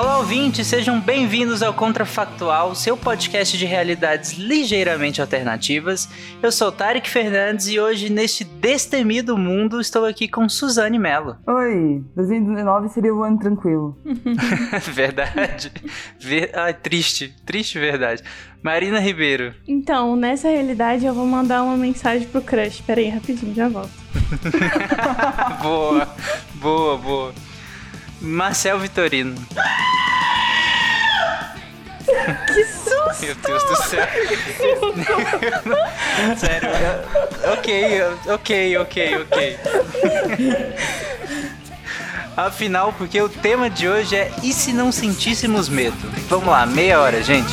Olá, ouvintes, sejam bem-vindos ao Contrafactual, seu podcast de realidades ligeiramente alternativas. Eu sou Tarek Fernandes e hoje, neste destemido mundo, estou aqui com Suzane Mello. Oi, 2019 seria o ano tranquilo. verdade. Ver... Ai, triste, triste verdade. Marina Ribeiro. Então, nessa realidade, eu vou mandar uma mensagem pro crush. Pera aí, rapidinho, já volto. boa, boa, boa. Marcel Vitorino. Que susto! Meu Deus do céu. Sério, eu... ok, ok, ok, ok. Afinal, porque o tema de hoje é E se não sentíssemos medo? Vamos lá, meia hora, gente.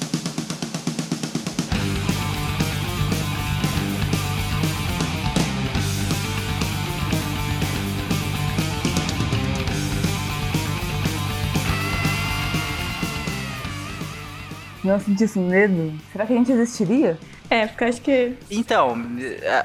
Não sentisse medo, será que a gente existiria? É, porque acho que. Então,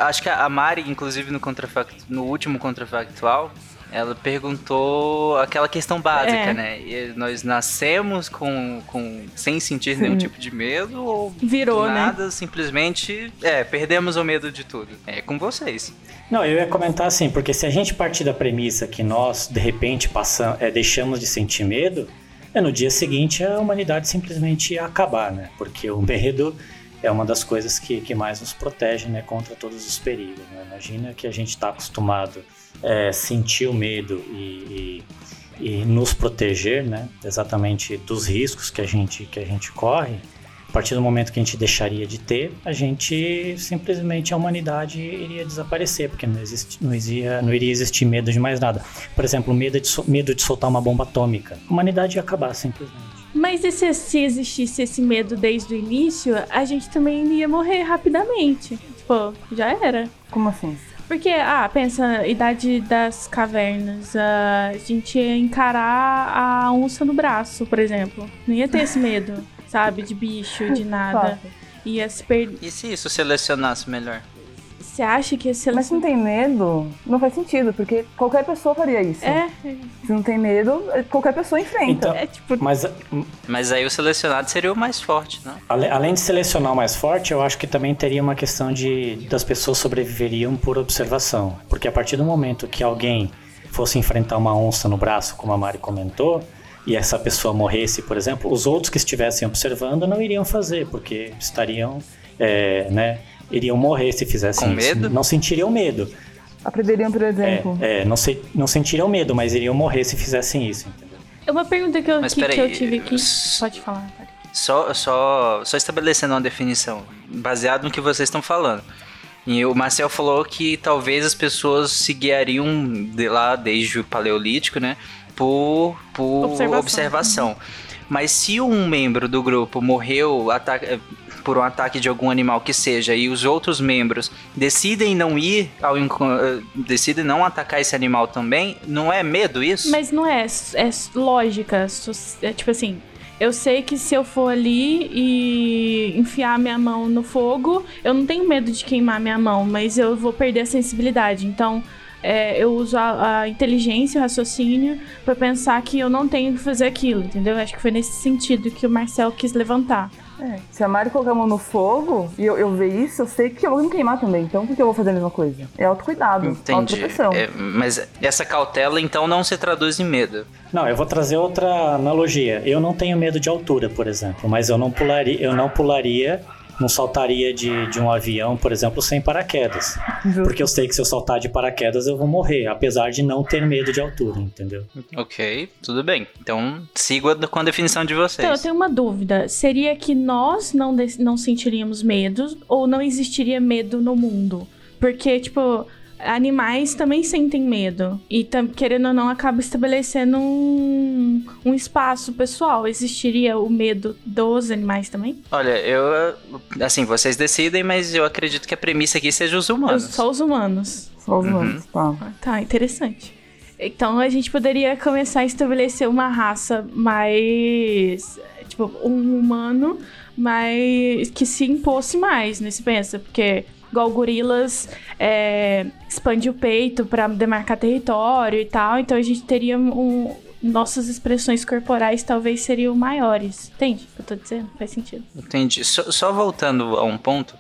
acho que a Mari, inclusive no, contrafact... no último contrafactual, ela perguntou aquela questão básica, é. né? E nós nascemos com, com sem sentir Sim. nenhum tipo de medo ou virou, né? nada, né? simplesmente é, perdemos o medo de tudo. É com vocês. Não, eu ia comentar assim, porque se a gente partir da premissa que nós de repente passamos, é, deixamos de sentir medo, é, no dia seguinte a humanidade simplesmente acabar, né? Porque o medo é uma das coisas que, que mais nos protege né, contra todos os perigos. Né? Imagina que a gente está acostumado a é, sentir o medo e, e, e, nos proteger né, exatamente dos riscos que a gente, que a gente corre partir do momento que a gente deixaria de ter, a gente simplesmente a humanidade iria desaparecer, porque não, existe, não, iria, não iria existir medo de mais nada. Por exemplo, medo de, medo de soltar uma bomba atômica. A humanidade ia acabar simplesmente. Mas e se, se existisse esse medo desde o início, a gente também ia morrer rapidamente. Tipo, já era. Como assim? Porque, ah, pensa, idade das cavernas, a gente ia encarar a onça no braço, por exemplo. Não ia ter esse medo sabe? De bicho, de nada. Ia se perder. E se isso selecionasse melhor? Você acha que ia selecionar? Mas se não tem medo, não faz sentido, porque qualquer pessoa faria isso. É. Se não tem medo, qualquer pessoa enfrenta. Então, é, tipo... mas, mas aí o selecionado seria o mais forte, não? Além de selecionar o mais forte, eu acho que também teria uma questão de das pessoas sobreviveriam por observação. Porque a partir do momento que alguém fosse enfrentar uma onça no braço, como a Mari comentou, e essa pessoa morresse, por exemplo, os outros que estivessem observando não iriam fazer, porque estariam, é, né, iriam morrer se fizessem Com isso. medo? Não sentiriam medo. Aprenderiam, por exemplo. É, é não, se, não sentiriam medo, mas iriam morrer se fizessem isso, entendeu? É uma pergunta que eu, que, que eu tive aqui. Pode falar, Só, só, só estabelecendo uma definição, baseado no que vocês estão falando. E o Marcel falou que talvez as pessoas se guiariam de lá desde o Paleolítico, né? Por, por observação. observação. Mas se um membro do grupo morreu por um ataque de algum animal que seja e os outros membros decidem não ir ao eh, decidem não atacar esse animal também, não é medo isso? Mas não é, é lógica, é tipo assim, eu sei que se eu for ali e enfiar minha mão no fogo, eu não tenho medo de queimar minha mão, mas eu vou perder a sensibilidade. Então, é, eu uso a, a, inteligência, o raciocínio, para pensar que eu não tenho que fazer aquilo, entendeu? Acho que foi nesse sentido que o Marcel quis levantar. É, se a Mari colocar a mão no fogo e eu, eu ver isso, eu sei que eu vou me queimar também. Então, por que eu vou fazer a mesma coisa? É autocuidado, Entendi. É, mas essa cautela, então, não se traduz em medo. Não, eu vou trazer outra analogia. Eu não tenho medo de altura, por exemplo, mas eu não pularia, eu não pularia não saltaria de, de um avião, por exemplo, sem paraquedas. Porque eu sei que se eu saltar de paraquedas eu vou morrer, apesar de não ter medo de altura, entendeu? Ok, tudo bem. Então, sigo a- com a definição de vocês. Então, eu tenho uma dúvida. Seria que nós não, não sentiríamos medo ou não existiria medo no mundo? Porque, tipo, animais também sentem medo. E, querendo ou não, acaba estabelecendo um, um espaço pessoal. Existiria o medo dos animais também? Olha, eu. Assim, vocês decidem, mas eu acredito que a premissa aqui seja os humanos. Só os humanos. Só os humanos, tá. Tá, interessante. Então a gente poderia começar a estabelecer uma raça mais. Tipo, um humano, mas que se impôsse mais, né? Se pensa, porque. Igual gorilas é, expande o peito pra demarcar território e tal, então a gente teria um. Nossas expressões corporais talvez seriam maiores. Entende o que eu tô dizendo? Faz sentido. Entendi. Só, só voltando a um ponto,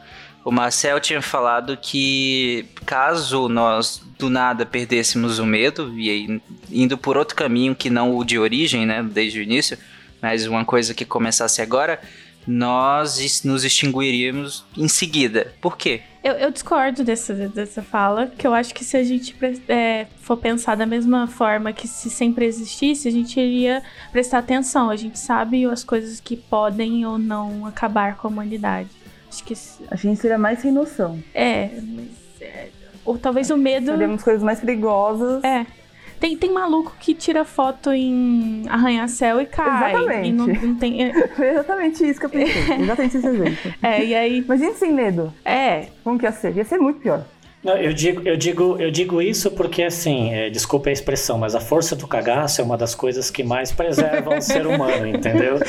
o Marcel tinha falado que caso nós do nada perdêssemos o medo, e aí indo por outro caminho que não o de origem, né, desde o início, mas uma coisa que começasse agora, nós nos extinguiríamos em seguida. Por quê? Eu, eu discordo dessa, dessa fala, que eu acho que se a gente é, for pensar da mesma forma que se sempre existisse, a gente iria prestar atenção. A gente sabe as coisas que podem ou não acabar com a humanidade. Acho que A gente seria mais sem noção. é, mas, é, ou talvez o medo. Seríamos coisas mais perigosas. É. Tem, tem maluco que tira foto em arranha-céu e cai. Exatamente. E não, não tem. é, Foi exatamente isso que eu pensei. exatamente esse exemplo. É, e aí. Imagina sem medo. É. Como que ia ser? Ia ser muito pior. Não, eu digo, eu digo, eu digo isso porque assim, é, desculpa a expressão, mas a força do cagaço é uma das coisas que mais preservam o ser humano, entendeu?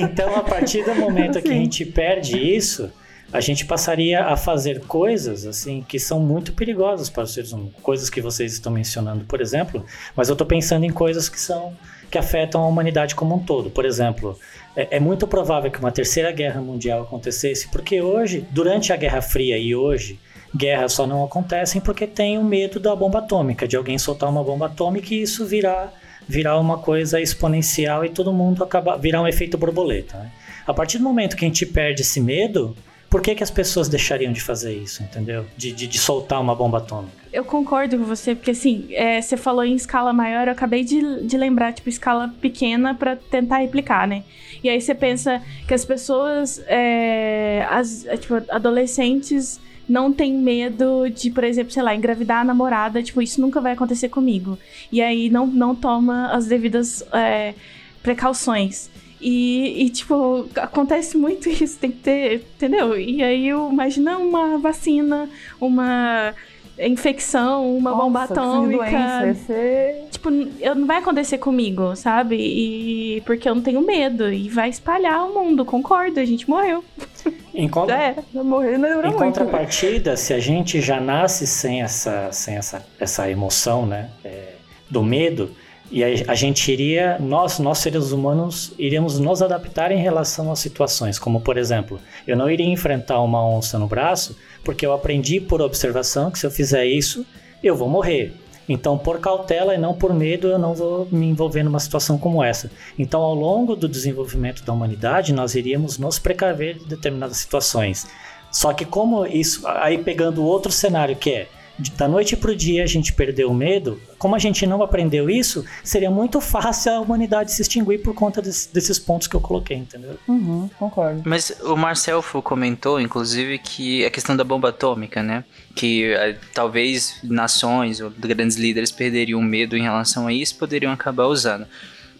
Então, a partir do momento que a gente perde isso, a gente passaria a fazer coisas assim que são muito perigosas para os seres humanos, coisas que vocês estão mencionando, por exemplo. Mas eu estou pensando em coisas que são que afetam a humanidade como um todo. Por exemplo, é, é muito provável que uma terceira guerra mundial acontecesse, porque hoje, durante a Guerra Fria e hoje guerras só não acontecem porque tem o medo da bomba atômica, de alguém soltar uma bomba atômica e isso virar, virar uma coisa exponencial e todo mundo acabar virar um efeito borboleta. né? A partir do momento que a gente perde esse medo, por que, que as pessoas deixariam de fazer isso, entendeu? De, de, de soltar uma bomba atômica. Eu concordo com você, porque assim, é, você falou em escala maior, eu acabei de, de lembrar, tipo, escala pequena pra tentar replicar, né? E aí você pensa que as pessoas, é, as, é, tipo, adolescentes não têm medo de, por exemplo, sei lá, engravidar a namorada, tipo, isso nunca vai acontecer comigo. E aí não, não toma as devidas é, precauções. E, e, tipo, acontece muito isso, tem que ter, entendeu? E aí, eu- imagina uma vacina, uma infecção, uma bomba Nossa, doença, ia atômica. ser... Tipo, eu, não vai acontecer comigo, sabe? E porque eu não tenho medo. E vai espalhar o mundo, concordo, a gente morreu. Em, con-. Vai morrer, não em muito. contrapartida, se a gente já nasce sem essa, sem essa, essa emoção, né, é, do medo, e a, a gente iria, nós, nós seres humanos, iríamos nos adaptar em relação às situações, como por exemplo, eu não iria enfrentar uma onça no braço, porque eu aprendi por observação que se eu fizer isso, eu vou morrer. Então, por cautela e não por medo, eu não vou me envolver numa situação como essa. Então, ao longo do desenvolvimento da humanidade, nós iríamos nos precaver de determinadas situações. Só que como isso, aí pegando outro cenário que é da noite para o dia a gente perdeu o medo, como a gente não aprendeu isso, seria muito fácil a humanidade se extinguir por conta des- desses pontos que eu coloquei, entendeu? Uhum, concordo. Mas o Marcel Fu comentou, inclusive, que a questão da bomba atômica, né? Que eh, talvez nações ou grandes líderes perderiam medo em relação a isso e poderiam acabar usando.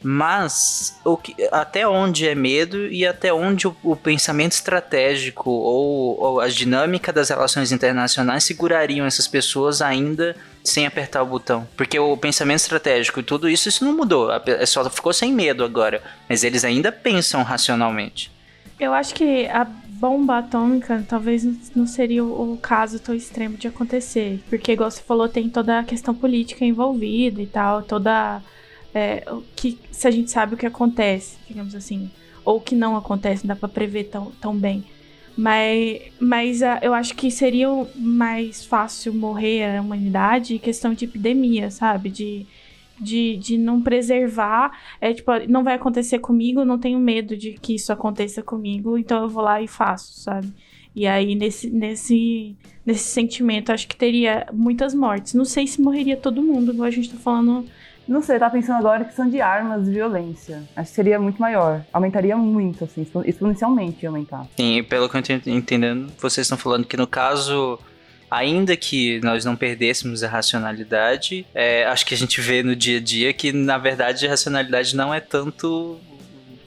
Mas o que, até onde é medo e até onde o, o pensamento estratégico ou, ou a dinâmica das relações internacionais segurariam essas pessoas ainda sem apertar o botão? Porque o pensamento estratégico e tudo isso, isso não mudou. Pe- Só ficou sem medo agora. Mas eles ainda pensam racionalmente. Eu acho que a bomba atômica talvez não- seria o caso tão extremo de acontecer. Porque, igual você falou, tem toda a questão política envolvida e tal, toda. É, que, se a gente sabe o que acontece, digamos assim, ou o que não acontece, não dá pra prever tão, tão bem. Mas, mas ah, eu acho que seria mais fácil morrer a humanidade em questão de epidemia, sabe? De, de, de não preservar. É tipo, não vai acontecer comigo, não tenho medo de que isso aconteça comigo, então eu vou lá e faço, sabe? E aí, nesse, nesse, nesse sentimento, acho que teria muitas mortes. Não sei se morreria todo mundo, igual a gente tá falando. Não sei, tá pensando agora em questão de armas e violência. Acho que seria muito maior. Aumentaria muito, assim, expo- exponencialmente ia aumentar. Sim, e pelo que eu tô entendendo, vocês estão falando que no caso, ainda que nós não perdêssemos a racionalidade, é, acho que a gente vê no dia a dia que, na verdade, a racionalidade não é tanto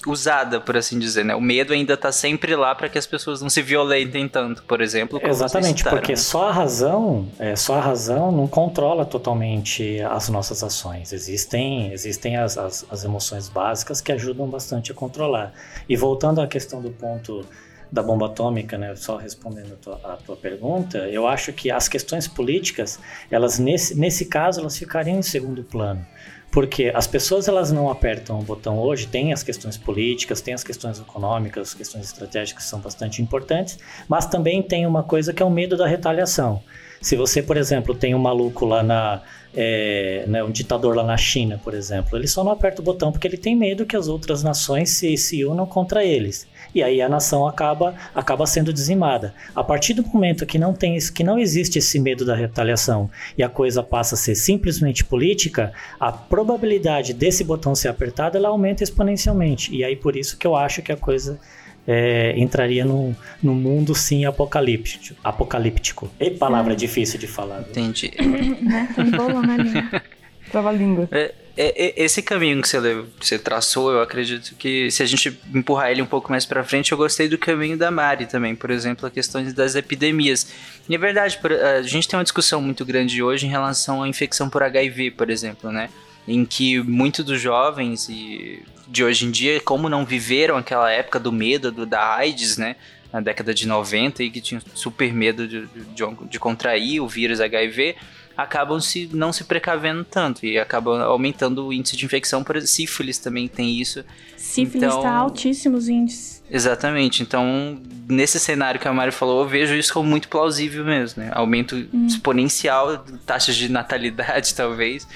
usada, por assim dizer, né? O medo ainda tá sempre lá para que as pessoas não se violentem tanto, por exemplo. Exatamente, porque só a razão, é, só a razão não controla totalmente as nossas ações. Existem, existem as, as, as emoções básicas que ajudam bastante a controlar. E voltando à questão do ponto da bomba atômica, né, só respondendo a tua, a tua pergunta, eu acho que as questões políticas, elas nesse, nesse caso, elas ficariam em segundo plano. Porque as pessoas elas não apertam o botão hoje, tem as questões políticas, tem as questões econômicas, as questões estratégicas que são bastante importantes, mas também tem uma coisa que é o medo da retaliação. Se você, por exemplo, tem um maluco lá na. é, né, um ditador lá na China, por exemplo, ele só não aperta o botão porque ele tem medo que as outras nações se, se unam contra eles. E aí a nação acaba, acaba sendo dizimada. A partir do momento que não, tem, esse- que não existe esse medo da retaliação e a coisa passa a ser simplesmente política, a probabilidade desse botão ser apertado ela aumenta exponencialmente. E aí por isso que eu acho que a coisa é, entraria num, num mundo sim apocalíptico. apocalíptico. E palavra difícil de falar. viu? Entendi. Né? Tá embolando a língua. Trava a língua. É, é, é, esse caminho que você, você traçou, eu acredito que se a gente empurrar ele um pouco mais pra frente, eu gostei do caminho da Mari também, por exemplo, a questão das epidemias. E é verdade, a gente tem uma discussão muito grande hoje em relação à infecção por HIV, por exemplo, né? Em que muitos dos jovens e de hoje em dia, como não viveram aquela época do medo do, da AIDS, né? Na década de 90 e que tinham super medo de, de, de contrair o vírus HIV, acabam se, não se precavendo tanto e acabam aumentando o índice de infecção. Por exemplo, sífilis também tem isso. Sífilis Então- tá altíssimos índices. Exatamente. Então, nesse cenário que a Mari falou, eu vejo isso como muito plausível mesmo, né? Aumento exponencial, taxas de natalidade, talvez,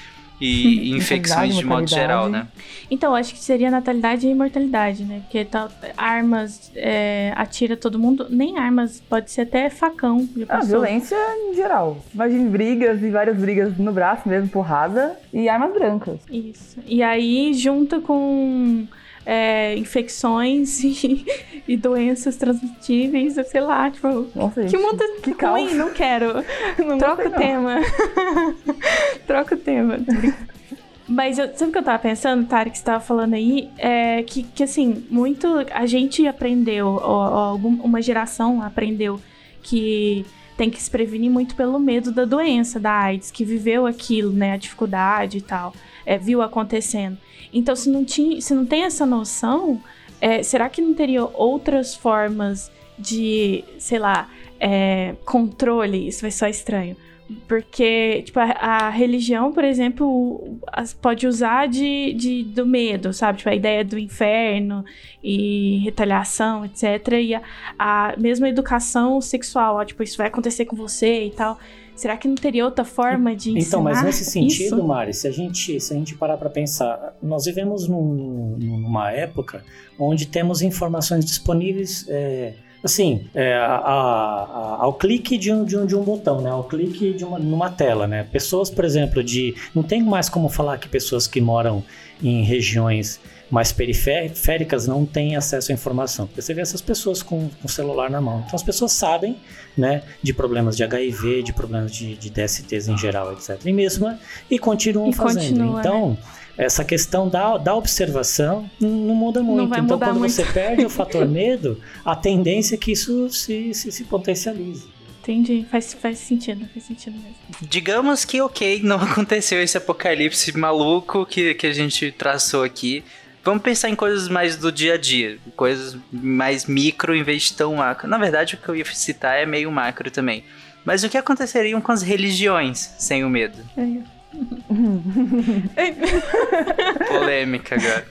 e infecções de modo geral, né? Então, acho que seria natalidade e imortalidade, né? Porque tá, armas é, atira todo mundo. Nem armas, pode ser até facão. Ah, violência em geral. Imagine brigas e várias brigas no braço mesmo, porrada. E armas brancas. Isso. E aí, junta com é, infecções e, e doenças transmitíveis, sei lá, tipo. Nossa, Que mundo que ruim, caos. não quero. Não Troca gostei, o não. tema. Troca o tema. Mas eu, sabe o que eu tava pensando, Tari, que você tava falando aí? É que, que assim, muito. A gente aprendeu, ou, ou algum- uma geração aprendeu que tem que se prevenir muito pelo medo da doença, da AIDS, que viveu aquilo, né? A dificuldade e tal, é, viu acontecendo. Então, se não, tinha, se não tem essa noção, é, será que não teria outras formas de, sei lá, é, controle? Isso vai só estranho. Porque, tipo, a, a religião, por exemplo, as- pode usar de, de- do medo, sabe? Tipo, a ideia do inferno e retaliação, etc. E a, a mesma educação sexual, ó, tipo, isso vai acontecer com você e tal. Será que não teria outra forma de ensinar Então, mas nesse sentido, isso? Mari, se a gente, se a gente parar para pensar, nós vivemos num- numa época onde temos informações disponíveis, é, assim, é, a- a- ao clique de um, de, um, de um botão, né? Ao clique de uma, numa tela, né? Pessoas, por exemplo, de... Não tem mais como falar que pessoas que moram em regiões mais periféricas não têm acesso à informação. Porque você vê essas pessoas com, com o celular na mão. Então as pessoas sabem né, de problemas de HIV, de problemas de, de DSTs em geral, etc. E mesmo e continuam E fazendo. continua, né? Essa questão da, da observação não, não muda muito. vai então mudar quando muito. você perde o fator medo, a tendência é que isso se, se, se potencialize. Entendi, faz, faz sentido, faz sentido mesmo. Digamos que, ok, não aconteceu esse apocalipse maluco que, que a gente traçou aqui. Vamos pensar em coisas mais do dia a dia, coisas mais micro em vez de tão macro. Na verdade, o que eu ia citar é meio macro também. Mas o que aconteceria com as religiões sem o medo? É. Polêmica agora.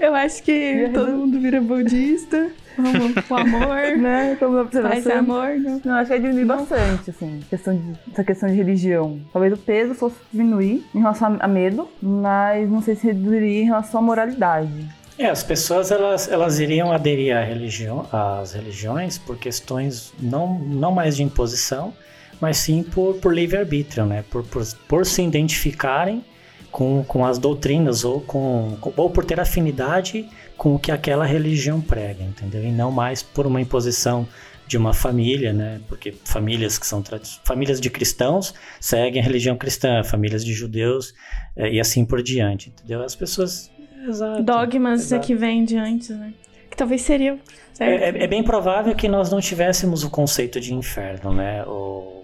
Eu acho que todo mundo vira budista O amor, né? Como faz observação. amor, não. Não, acho que vai diminuir bastante, assim, questão de, essa questão de religião. Talvez o peso fosse diminuir em relação a medo, mas não sei se reduziria em relação à moralidade. É, as pessoas elas, elas iriam aderir à religião, às religiões por questões não, não mais de imposição, mas sim por, por livre-arbítrio, né? Por, por, por se identificarem com, com as doutrinas ou, com, ou por ter afinidade com o que aquela religião prega, entendeu? E não mais por uma imposição de uma família, né? Porque famílias que são famílias de cristãos seguem a religião cristã, famílias de judeus eh, e assim por diante, entendeu? As pessoas Exato. Dogmas exato. que vem de antes, né? Que talvez seria. É, é- é bem provável que nós não tivéssemos o conceito de inferno, né? O,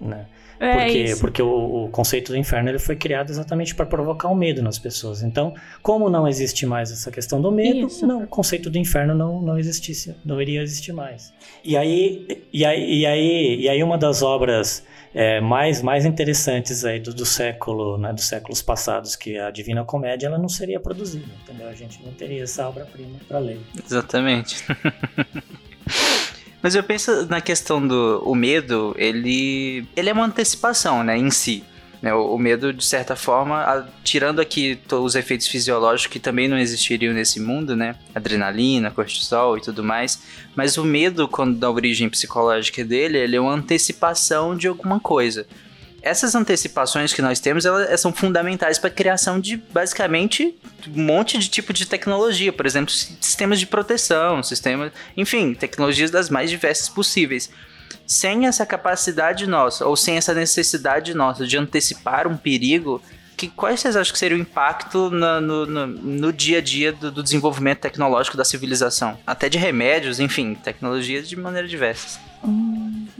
né? É Porque, isso. porque o, o conceito do inferno ele foi criado exatamente para provocar o medo nas pessoas. Então, como não existe mais essa questão do medo, Isso. não, o conceito do inferno não, não existisse, não iria existir mais. E aí, e aí, e aí, e aí uma das obras é, mais, mais interessantes aí do, do século, né, dos séculos passados, que é a Divina Comédia, ela não seria produzida, entendeu? A gente não teria essa obra-prima para ler. Exatamente. Mas eu penso na questão do o medo, ele, ele é uma antecipação, né, em si. Né, o, medo, de certa forma, tirando aqui os efeitos fisiológicos que também não existiriam nesse mundo, né, adrenalina, cortisol e tudo mais, mas o medo, quando da origem psicológica dele, ele é uma antecipação de alguma coisa. Essas antecipações que nós temos, elas são fundamentais para a criação de, basicamente, um monte de tipo de tecnologia, por exemplo, si- sistemas de proteção, sistemas, enfim, tecnologias das mais diversas possíveis. Sem essa capacidade nossa, ou sem essa necessidade nossa de antecipar um perigo, que, quais vocês acham que seria o impacto na- no, no, no dia a dia do, do desenvolvimento tecnológico da civilização? Até de remédios, enfim, tecnologias de maneira diversas.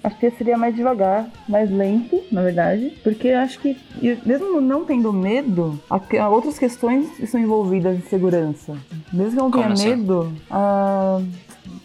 Acho que seria mais devagar, mais lento, na verdade. Porque acho que, mesmo não tendo medo, há que- outras questões estão envolvidas de segurança. Mesmo que eu não Como tenha assim? medo, a,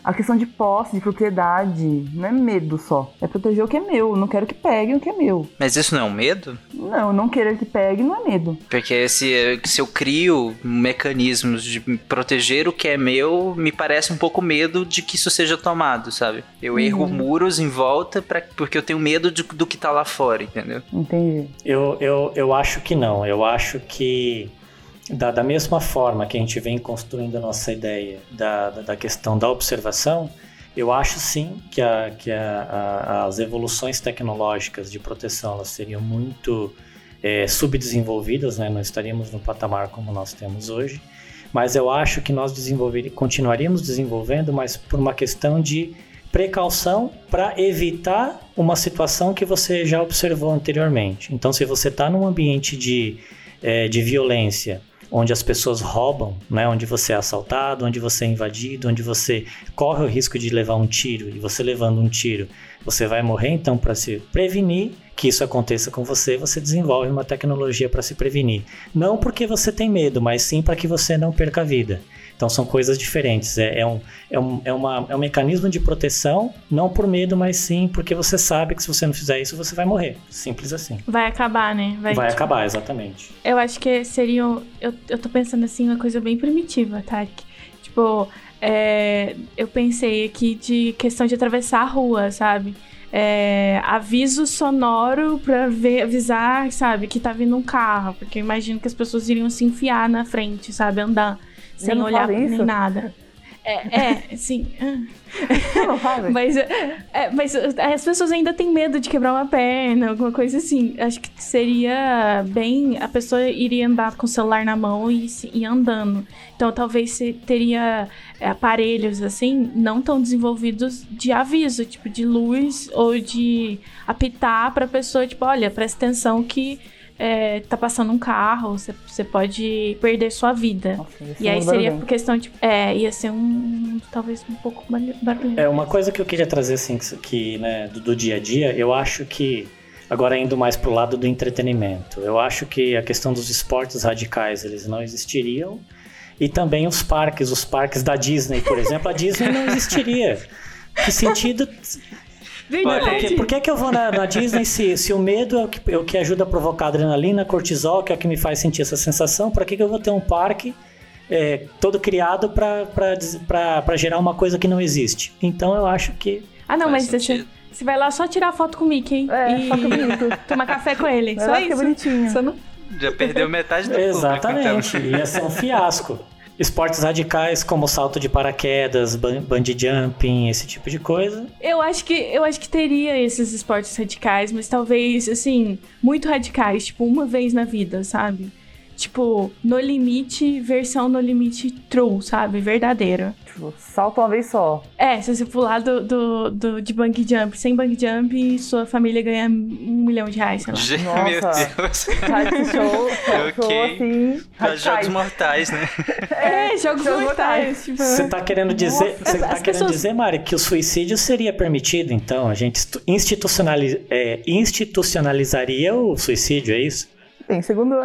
a questão de posse, de propriedade, não é medo só. É proteger o que é meu. Eu não quero que peguem o que é meu. Mas isso não é um medo? Não, não querer que pegue não é medo. Porque se, se eu crio mecanismos de proteger o que é meu, me parece um pouco medo de que isso seja tomado, sabe? Eu erro muros em volta pra, porque eu tenho medo de- do que tá lá fora, entendeu? Entendi. Eu, eu, eu acho que não. Eu acho que, da, da mesma forma que a gente vem construindo a nossa ideia da, da, da questão da observação, eu acho sim que, a, que a, a- as evoluções tecnológicas de proteção elas seriam muito é, subdesenvolvidas, né? não estaríamos no patamar como nós temos hoje. Mas eu acho que nós continuaríamos desenvolvendo, mas por uma questão de precaução para evitar uma situação que você já observou anteriormente. Então, se você está num ambiente de, eh, de violência, onde as pessoas roubam, né, onde você é assaltado, onde você é invadido, onde você corre o risco de levar um tiro, e você levando um tiro, você vai morrer, então, para se prevenir que isso aconteça com você, você desenvolve uma tecnologia para se prevenir. Não porque você tem medo, mas sim para que você não perca a vida. Então são coisas diferentes. É, é um, é, um, é, uma, é um mecanismo de proteção, não por medo, mas sim porque você sabe que se você não fizer isso, você vai morrer. Simples assim. Vai acabar, né? Vai acabar, exatamente. Eu acho que seria. Eu, eu tô pensando assim, uma coisa bem primitiva, Tarek. Tipo, é, eu pensei aqui de questão de atravessar a rua, sabe? É, aviso sonoro pra ver, avisar, sabe, que tá vindo um carro. Porque eu imagino que as pessoas iriam se enfiar na frente, sabe? Andar sem não olhar nem nada. É, é, sim. Você não? Mas, é, mas as pessoas ainda têm medo de quebrar uma perna, alguma coisa assim. Acho que seria bem. A pessoa iria andar com o celular na mão e ir andando. Então talvez se teria é, aparelhos assim, não tão desenvolvidos de aviso, tipo de luz ou de apitar pra pessoa, tipo, olha, presta atenção que. É, tá passando um carro, você- você pode perder sua vida. Nossa, E aí seria barulhento. por questão de. É, ia ser um. Talvez um pouco barulhento. É uma coisa que eu queria trazer assim que, que, né, do, do dia a dia. Eu acho que agora indo mais pro lado do entretenimento, eu acho que a questão dos esportes radicais eles não existiriam e também os parques, os parques da Disney, por exemplo, a Disney não existiria. Que sentido? Aí. Por, que, por que, que eu vou na, na Disney se, se o medo é o, que, é o que ajuda a provocar adrenalina, cortisol, que é o que me faz sentir essa sensação? Para que, que eu vou ter um parque é, todo criado para gerar uma coisa que não existe. Então eu acho que. Ah, não, mas você, sentido. você vai lá só tirar foto com o Mickey É, e só tomar café com ele. Vai só lá que é isso. bonitinho. Você não- Já perdeu metade do Exatamente, público, então. ia ser um fiasco. Esportes radicais como salto de paraquedas, bungee jumping, esse tipo de coisa. Eu acho que eu acho que teria esses esportes radicais, mas talvez assim, muito radicais, tipo uma vez na vida, sabe? Tipo, no limite, versão no limite true, sabe? Verdadeira. Tipo, salta uma vez só. É, se você pular do, do, do- de bungee jump, sem bungee jump, sua família ganha um milhão de reais, sei lá. Gente, Nossa. Meu Deus. Reality show, show Ok. assim. Pra. Jogos mortais, né? É, jogos jogos mortais. Tipo, Você tá querendo dizer, Nossa, você tá querendo pessoas- dizer, Mari, que o suicídio seria permitido, então? A gente institu- institucionali- é, institucionalizaria o suicídio, é isso? Tem, segundo,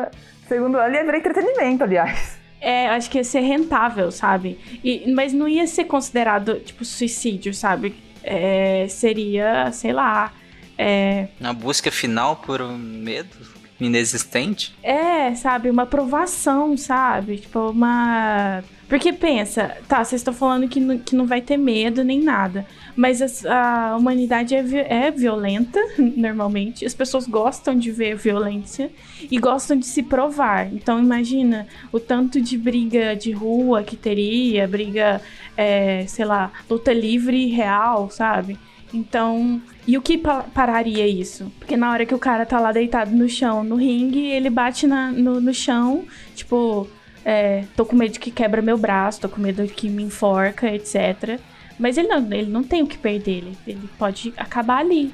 segundo ela, ia virar entretenimento, aliás. É, acho que ia ser rentável, sabe? E, mas não ia ser considerado, tipo, suicídio, sabe? É, seria, sei lá. É, Na busca final por um medo inexistente. é, sabe? Uma aprovação, sabe? Tipo, uma. Porque pensa, tá, vocês estão falando que não, que não vai ter medo nem nada. Mas as- a, humanidade é, é violenta, normalmente. As pessoas gostam de ver violência e gostam de se provar. Então imagina o tanto de briga de rua que teria, briga, é, sei lá, luta livre real, sabe? Então, e o que pa- pararia isso? Porque na hora que o cara tá lá deitado no chão, no ringue, ele bate na- no, no chão, tipo, é, tô com medo que quebra meu braço, tô com medo que me enforca, etc. Mas ele não, ele não tem o que perder, ele, ele pode acabar ali.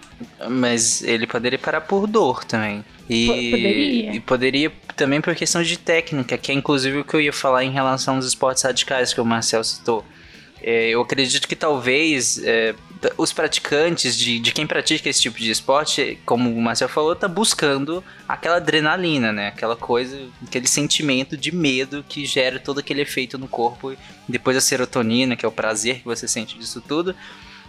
Mas ele poderia parar por dor também. E Po- poderia. e poderia também por questão de técnica, que é inclusive o que eu ia falar em relação aos esportes radicais que o Marcel citou. É, eu acredito que talvez é, os praticantes, de, de quem pratica esse tipo de esporte, como o Marcel falou, tá buscando aquela adrenalina, né? Aquela coisa, aquele sentimento de medo que gera todo aquele efeito no corpo. Depois a serotonina, que é o prazer que você sente disso tudo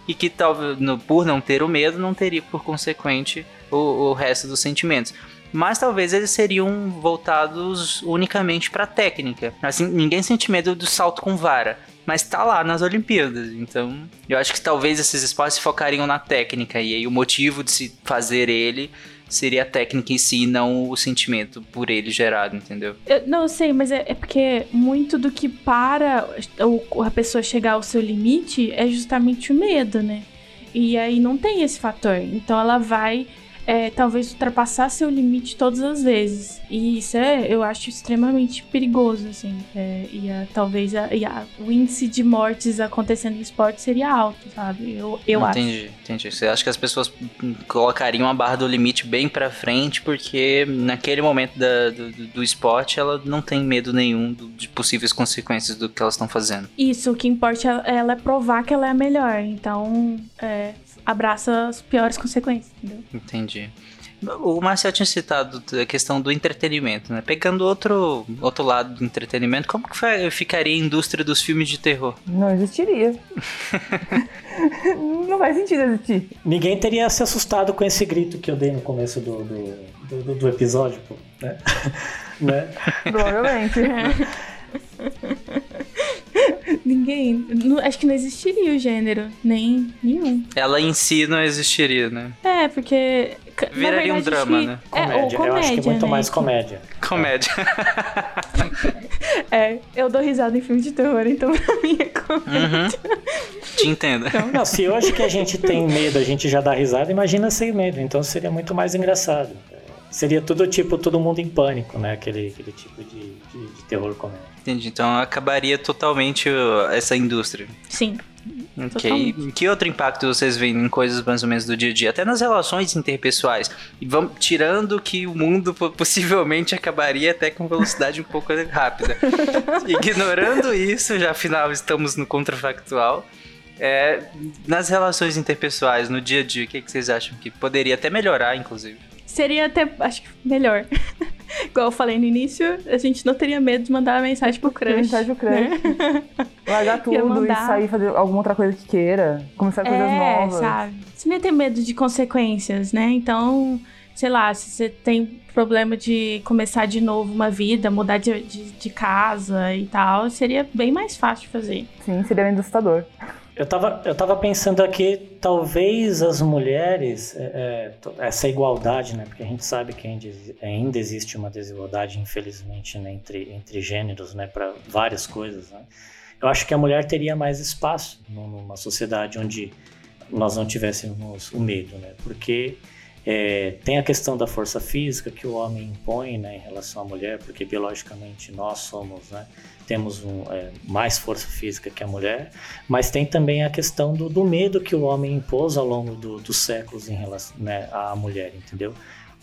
e que talvez no- por não ter o medo não teria por consequente o, o resto dos sentimentos. Mas talvez eles seriam voltados unicamente para técnica. Assim, ninguém sente medo do salto com vara, mas tá lá nas Olimpíadas. Então, eu acho que talvez esses esportes focariam na técnica e aí o motivo de se fazer ele seria a técnica em si, não o sentimento por ele gerado, entendeu? Eu, não, eu sei, mas é, é porque muito do que para a pessoa chegar ao seu limite é justamente o medo, né? E aí não tem esse fator. Então ela vai, é, talvez, ultrapassar seu limite todas as vezes. E isso é, eu acho extremamente perigoso, assim. É, e a- talvez a- e a- o índice de mortes acontecendo em esporte seria alto, sabe? Eu, eu acho. entendi, entendi. Você acha que as pessoas colocariam a barra do limite bem pra frente, porque naquele momento da- do, do- do esporte ela não tem medo nenhum do- de possíveis consequências do que elas estão fazendo. Isso, o que importa é ela é provar que ela é a melhor. Então, é, abraça as piores consequências, entendeu? Entendi. O Marcel tinha citado a questão do entretenimento, né? Pegando outro, outro lado do entretenimento, como que ficaria a indústria dos filmes de terror? Não existiria. não faz sentido existir. Ninguém teria se assustado com esse grito que eu dei no começo do, do, do- do episódio, pô, né? né? Provavelmente. Ninguém. não- acho que não existiria o gênero, nem nenhum. Ela em si não existiria, né? É, porque. Viraria um verdade, acho drama, que- né? É, ou Comédia. comédia. eu acho que é muito né? mais comédia. Comédia. É, eu dou risada em filme de terror, então pra mim é comédia. Uhum. Te entendo. Não, se hoje que a gente tem medo, a gente já dá risada, imagina sem medo. Então seria muito mais engraçado. Seria tudo tipo, todo mundo em pânico, né? Aquele, aquele tipo de, de, de terror comédia. Entendi. Então acabaria totalmente uh, essa indústria. Sim. Ok. Totalmente. Que outro impacto vocês veem em coisas mais ou menos do dia a dia? Até nas relações interpessoais. E vamos tirando que o mundo po- possivelmente acabaria até com velocidade um pouco rápida. Ignorando isso, já afinal estamos no contrafactual. É, nas relações interpessoais, no dia a dia, o que, que vocês acham que poderia até melhorar, inclusive? Seria até, acho que melhor. Igual eu falei no início, a gente não teria medo de mandar mensagem pro crush. Mensagem pro crush. né? Largar tudo e sair fazer alguma outra coisa que queira. Começar coisas é, novas. sabe? Você não ia ter medo de consequências, né? Então, sei lá, se você tem problema de começar de novo uma vida, mudar de, de, de casa e tal, seria bem mais fácil de fazer. Sim, seria bem assustador. Eu tava, eu tava pensando aqui, talvez as mulheres, é, é, essa igualdade, né? Porque a gente sabe que ainda existe uma desigualdade, infelizmente, né, entre, entre gêneros, né? Para várias coisas, né? Eu acho que a mulher teria mais espaço numa sociedade onde nós não tivéssemos o medo, né? Porque é, tem a questão da força física que o homem impõe né, em relação à mulher, porque biologicamente nós somos, né, temos um, é, mais força física que a mulher, mas tem também a questão do, do medo que o homem impôs ao longo do, dos séculos em relação né, à mulher, entendeu?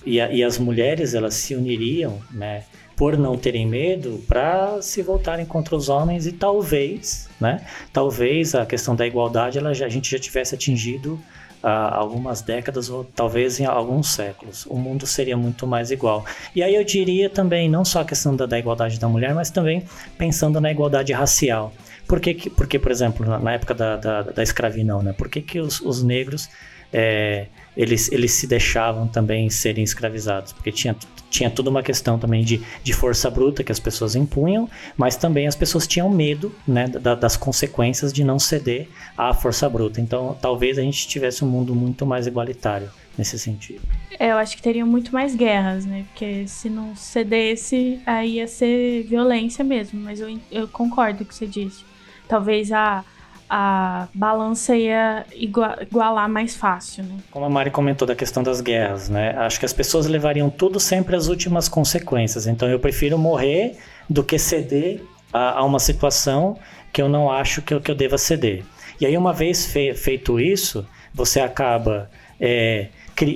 E, a, e as mulheres elas se uniriam, né, por não terem medo, para se voltarem contra os homens e talvez, né, talvez a questão da igualdade ela já, a gente já tivesse atingido há algumas décadas ou talvez em alguns séculos. O mundo seria muito mais igual. E aí eu diria também, não só a questão da, da igualdade da mulher, mas também pensando na igualdade racial. Por que, que por exemplo, na, na época da, da, da, escravidão, né? por que, que os, os negros é, eles, eles se deixavam também serem escravizados, porque tinha, tinha toda uma questão também de, de força bruta que as pessoas impunham, mas também as pessoas tinham medo né, da, das consequências de não ceder à força bruta. Então, talvez a gente tivesse um mundo muito mais igualitário nesse sentido. É, eu acho que teriam muito mais guerras, né? Porque se não cedesse, aí ia ser violência mesmo. Mas eu, eu concordo com o que você disse. Talvez a a balança ia igualar mais fácil, né? Como a Mari comentou da questão das guerras, né? Acho que as pessoas levariam tudo sempre às últimas consequências. Então eu prefiro morrer do que ceder a, a uma situação que eu não acho que eu, que eu deva ceder. E aí uma vez fe, feito isso, você acaba é,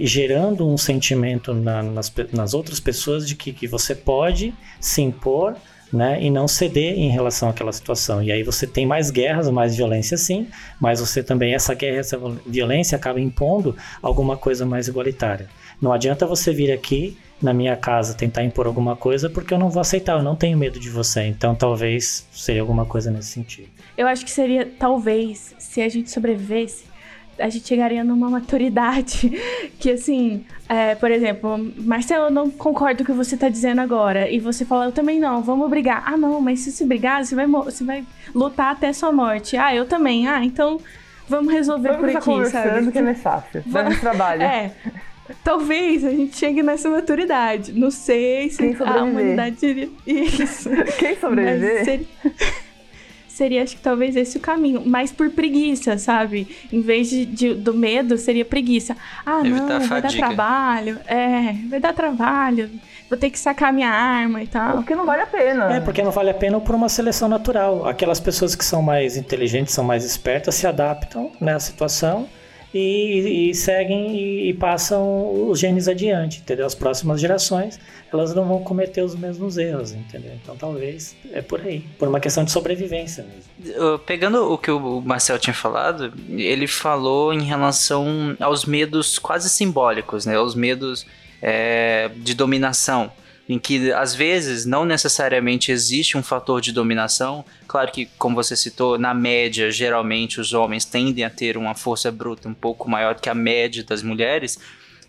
gerando um sentimento na, nas, nas outras pessoas de que, que você pode se impor né, e não ceder em relação àquela situação. E aí você tem mais guerras, mais violência sim, mas você também, essa guerra, essa violência acaba impondo alguma coisa mais igualitária. Não adianta você vir aqui na minha casa tentar impor alguma coisa porque eu não vou aceitar, eu não tenho medo de você. Então talvez seria alguma coisa nesse sentido. Eu acho que seria, talvez, se a gente sobrevivesse, a gente chegaria numa maturidade que, assim, é, por exemplo, Marcelo, eu não concordo com o que você está dizendo agora. E você fala, eu também não, vamos brigar. Ah, não, mas se você brigar, você vai, você vai lutar até sua morte. Ah, eu também. Ah, então vamos resolver vamos por aqui, conversando sabe? que é mais fácil. Vamos trabalho. É. Talvez a gente chegue nessa maturidade. Não sei se a humanidade iria. Isso. Quem sobreviver? Seria seria acho que talvez esse o caminho. Mas por preguiça, sabe? Em vez de, de do medo, seria preguiça. Ah, Evitar não, vai dar trabalho. É, vai dar trabalho. Vou ter que sacar minha arma e tal. Porque não vale a pena. É, porque não vale a pena por uma seleção natural. Aquelas pessoas que são mais inteligentes, são mais espertas, se adaptam né, à situação e, e seguem e, e, passam os genes adiante, entendeu? As próximas gerações, elas não vão cometer os mesmos erros, entendeu? Então talvez é por aí, por uma questão de sobrevivência mesmo. Pegando o que o Marcel tinha falado, ele falou em relação aos medos quase simbólicos, né? Os medos é, de dominação em que às vezes não necessariamente existe um fator de dominação. Claro que, como você citou, na média, geralmente os homens tendem a ter uma força bruta um pouco maior que a média das mulheres,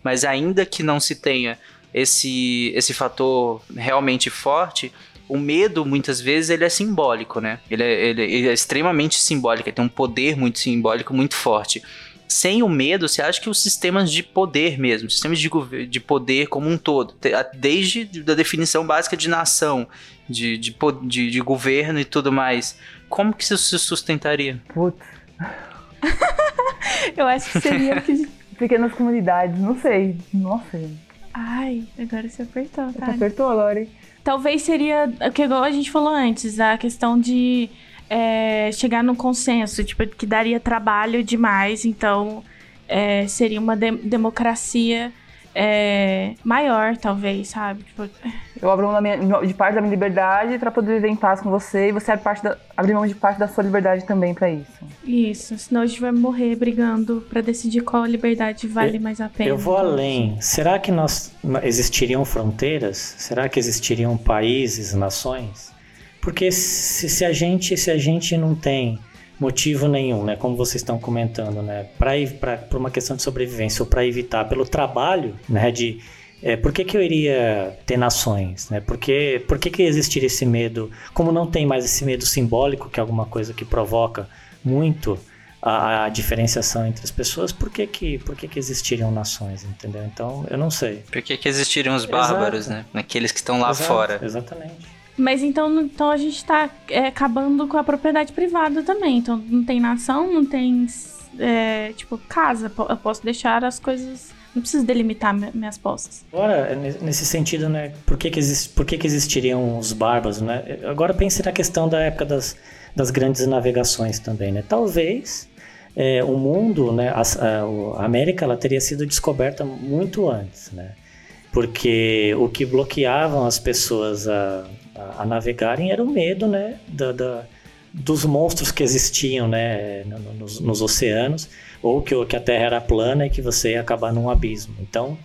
mas ainda que não se tenha esse, esse fator realmente forte, o medo muitas vezes ele é simbólico, né? Ele é, ele, ele é extremamente simbólico, ele tem um poder muito simbólico muito forte sem o medo, você acha que os sistemas de poder mesmo, sistemas de, de poder como um todo, desde a definição básica de nação, de, de, de, de governo e tudo mais, como que isso se sustentaria? Putz. Eu acho que seria pequenas comunidades, não sei. Nossa. Ai, agora você apertou, tá? Você apertou agora, hein? Talvez seria o que a gente falou antes, a questão de é, chegar num consenso, tipo, que daria trabalho demais, então é, seria uma de democracia é, maior, talvez, sabe? Tipo... Eu abro mão minha, de parte da minha liberdade para poder viver em paz com você e você abre, parte da, abre mão de parte da sua liberdade também para isso. Isso, senão a gente vai morrer brigando para decidir qual liberdade vale eu, mais a pena. Eu vou além. Será que nós existiriam fronteiras? Será que existiriam países, nações? Porque se, se, a gente se a gente não tem motivo nenhum, né, como vocês estão comentando, né, para uma questão de sobrevivência ou para evitar pelo trabalho, né, de é, por que, que eu iria ter nações? Né? Por, que, por que, que existiria esse medo? Como não tem mais esse medo simbólico, que é alguma coisa que provoca muito a, a diferenciação entre as pessoas, por que, que, por que, que existiriam nações? Entendeu? Então, eu não sei. Por que, que existiriam os bárbaros, Exato. né? Aqueles que estão lá Exato, fora. Exatamente. Mas então, então a gente tá é, acabando com a propriedade privada também. Então não tem nação, não tem, é, tipo, casa. Eu posso deixar as coisas... Não preciso delimitar mi- minhas posses. Agora, ne- nesse sentido, né, por que que, exis- por que que existiriam os bárbaros, né? Agora pense na questão da época das, das grandes navegações também, né? Talvez é, o mundo, né, a, a América, ela teria sido descoberta muito antes, né? Porque o que bloqueavam as pessoas a, a, a navegarem era o medo, né, da, da- dos monstros que existiam, né, no- no- nos, nos oceanos, ou que, que a Terra era plana e que você ia acabar num abismo. Então,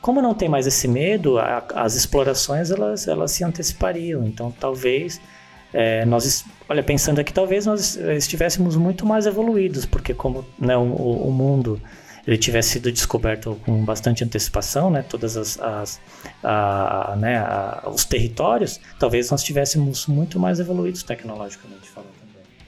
como não tem mais esse medo, a- as explorações elas, elas se antecipariam. Então, talvez é, nós, olha, pensando aqui, talvez nós estivéssemos muito mais evoluídos, porque como né, o- o mundo ele tivesse sido descoberto com bastante antecipação, né, todas as, as a- né, a- os territórios, talvez nós estivéssemos muito mais evoluídos tecnologicamente falando.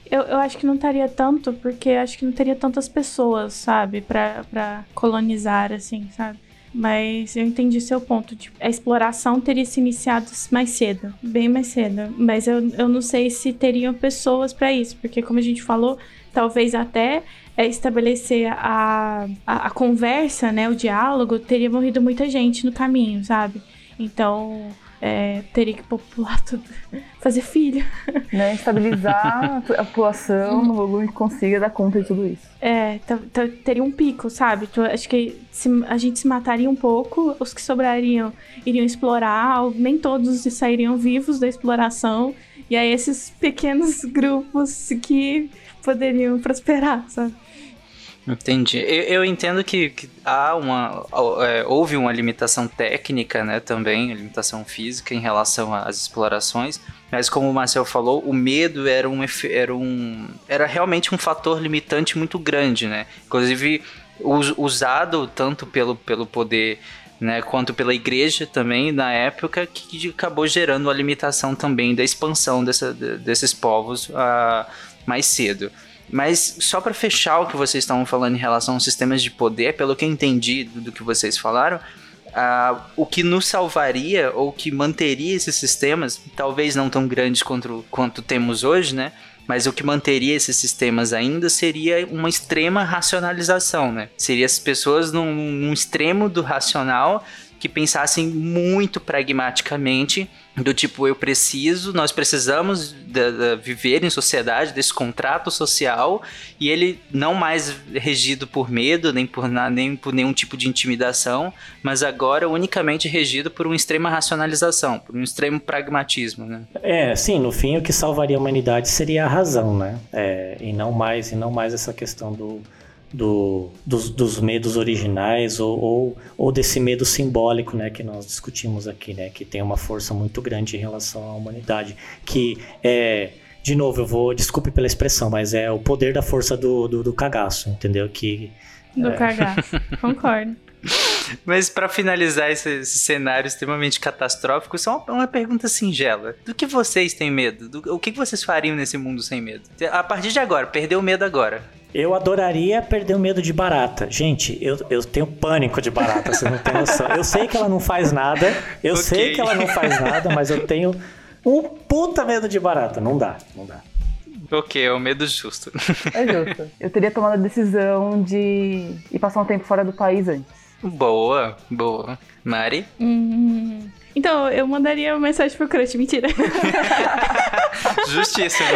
Eu, eu acho que não estaria tanto, porque acho que não teria tantas pessoas, sabe? Pra colonizar, assim, sabe? Mas eu entendi seu ponto. Tipo, a exploração teria se iniciado mais cedo, bem mais cedo. Mas eu, eu não sei se teriam pessoas pra isso, porque como a gente falou, talvez até é, estabelecer a, a, a conversa, né, o diálogo, teria morrido muita gente no caminho, sabe? Então, é, teria que popular tudo, fazer filho. Né? Estabilizar a população no volume que consiga dar conta de tudo isso. É, tá- tá- teria um pico, sabe? Então, acho que se- a gente se mataria um pouco, os que sobrariam iriam explorar, nem todos sairiam vivos da exploração, e aí esses pequenos grupos que poderiam prosperar, sabe? Entendi. Eu, eu entendo que, que há uma, é, houve uma limitação técnica, né, também, limitação física em relação às explorações, mas como o Marcel falou, o medo era um, era um, era realmente um fator limitante muito grande, né? Inclusive us- usado tanto pelo, pelo poder né, quanto pela igreja também na época que acabou gerando a limitação também da expansão dessa, de- desses povos ah, mais cedo. Mas só para fechar o que vocês estavam falando em relação aos sistemas de poder, pelo que eu entendi do, que vocês falaram, ah, o que nos salvaria ou que manteria esses sistemas, talvez não tão grandes quanto, quanto temos hoje, né? Mas o que manteria esses sistemas ainda seria uma extrema racionalização, né? Seria as pessoas num, num extremo do racional que pensassem muito pragmaticamente do tipo eu preciso, nós precisamos da- da- viver em sociedade desse contrato social e ele não mais regido por medo nem por na- nem por nenhum tipo de intimidação, mas agora unicamente regido por uma extrema racionalização, por um extremo pragmatismo, né? É, sim, no fim o que salvaria a humanidade seria a razão, né? É, e não mais e não mais essa questão do, do- dos, dos medos originais ou, ou, ou desse medo simbólico, né, que nós discutimos aqui, né, que tem uma força muito grande em relação à humanidade, que é de novo, eu vou, desculpe pela expressão, mas é o poder da força do, do, do cagaço, entendeu? Que Do cagaço. Concordo. Mas para finalizar esse, esse cenário extremamente catastrófico, só uma, uma pergunta singela. Do que vocês têm medo? Do- o que vocês fariam nesse mundo sem medo? A partir de agora, perdeu o medo agora. Eu adoraria perder o medo de barata. Gente, eu, eu tenho pânico de barata, você não tem noção. Eu sei que ela não faz nada, eu Ok. sei que ela não faz nada, mas eu tenho um puta medo de barata. Não dá, não dá. Ok, é o medo justo. É justo. Eu teria tomado a decisão de ir passar um tempo fora do país antes. Boa, boa. Mari? Hum. Então, eu mandaria uma mensagem pro crush, mentira. Justíssimo.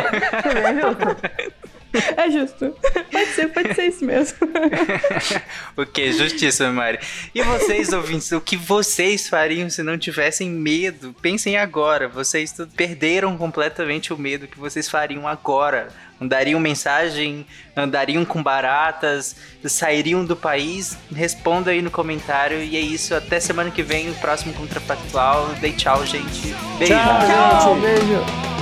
Justo. É justo. Pode ser, pode ser isso mesmo. ok, justíssimo, Mari. E vocês, ouvintes, o que vocês fariam se não tivessem medo? Pensem agora. Vocês perderam completamente o medo. O que vocês fariam agora? Mandariam mensagem? Andariam com baratas? Sairiam do país? Responda aí no comentário. E é isso. Até semana que vem, o próximo Contrafactual. Dei tchau, gente. Beijo. Tchau, Tchau, gente! beijo.